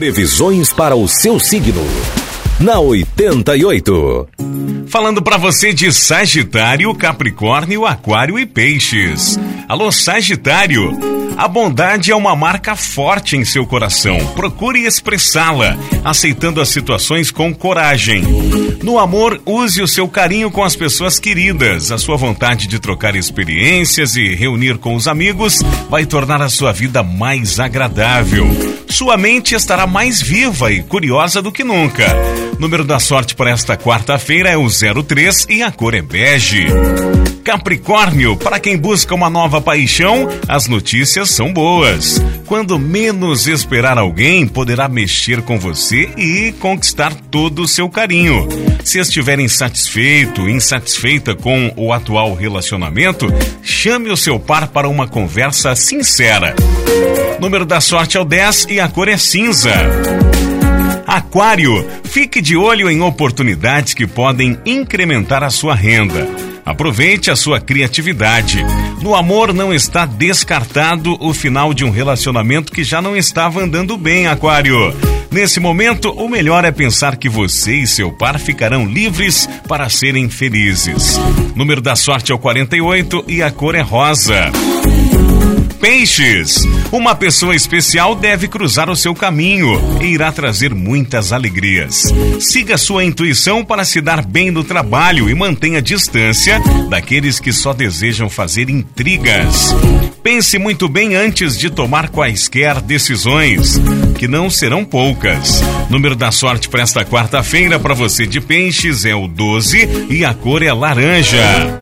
Previsões para o seu signo. Na 88. Falando para você de Sagitário, Capricórnio, Aquário e Peixes. Alô, Sagitário. A bondade é uma marca forte em seu coração. Procure expressá-la, aceitando as situações com coragem. No amor, use o seu carinho com as pessoas queridas. A sua vontade de trocar experiências e reunir com os amigos vai tornar a sua vida mais agradável. Sua mente estará mais viva e curiosa do que nunca. Número da sorte para esta quarta-feira é o 03 e a cor é bege. Capricórnio, para quem busca uma nova paixão, as notícias são boas. Quando menos esperar alguém, poderá mexer com você e conquistar todo o seu carinho. Se estiver insatisfeito, insatisfeita com o atual relacionamento, chame o seu par para uma conversa sincera. Número da sorte é o 10 e a cor é cinza. Aquário, fique de olho em oportunidades que podem incrementar a sua renda. Aproveite a sua criatividade. No amor não está descartado o final de um relacionamento que já não estava andando bem, Aquário. Nesse momento, o melhor é pensar que você e seu par ficarão livres para serem felizes. Número da sorte é o 48 e a cor é rosa. Peixes. Uma pessoa especial deve cruzar o seu caminho e irá trazer muitas alegrias. Siga sua intuição para se dar bem no trabalho e mantenha distância daqueles que só desejam fazer intrigas. Pense muito bem antes de tomar quaisquer decisões, que não serão poucas. Número da sorte para esta quarta-feira para você de Peixes é o 12 e a cor é laranja.